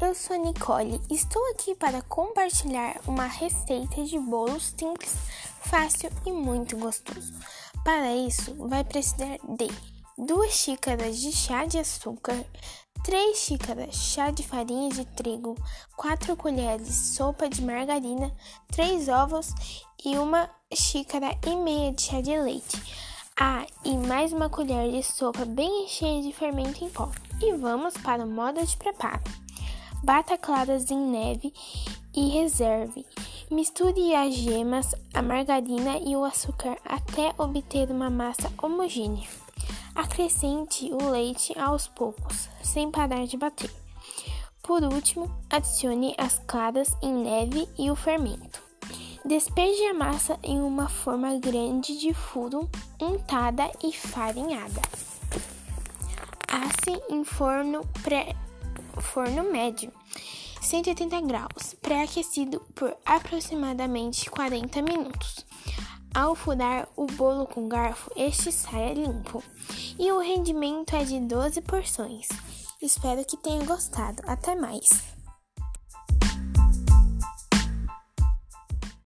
eu sou Nicole. Estou aqui para compartilhar uma receita de bolo simples, fácil e muito gostoso. Para isso, vai precisar de 2 xícaras de chá de açúcar, 3 xícaras chá de farinha de trigo, 4 colheres sopa de margarina, 3 ovos e uma xícara e meia de chá de leite. Ah, e mais uma colher de sopa bem cheia de fermento em pó. E vamos para o modo de preparo. Bata claras em neve e reserve. Misture as gemas, a margarina e o açúcar até obter uma massa homogênea. Acrescente o leite aos poucos, sem parar de bater. Por último, adicione as claras em neve e o fermento. Despeje a massa em uma forma grande de furo, untada e farinhada. Asse em forno pré forno médio, 180 graus, pré-aquecido por aproximadamente 40 minutos. Ao furar o bolo com garfo, este saia limpo. E o rendimento é de 12 porções. Espero que tenha gostado. Até mais!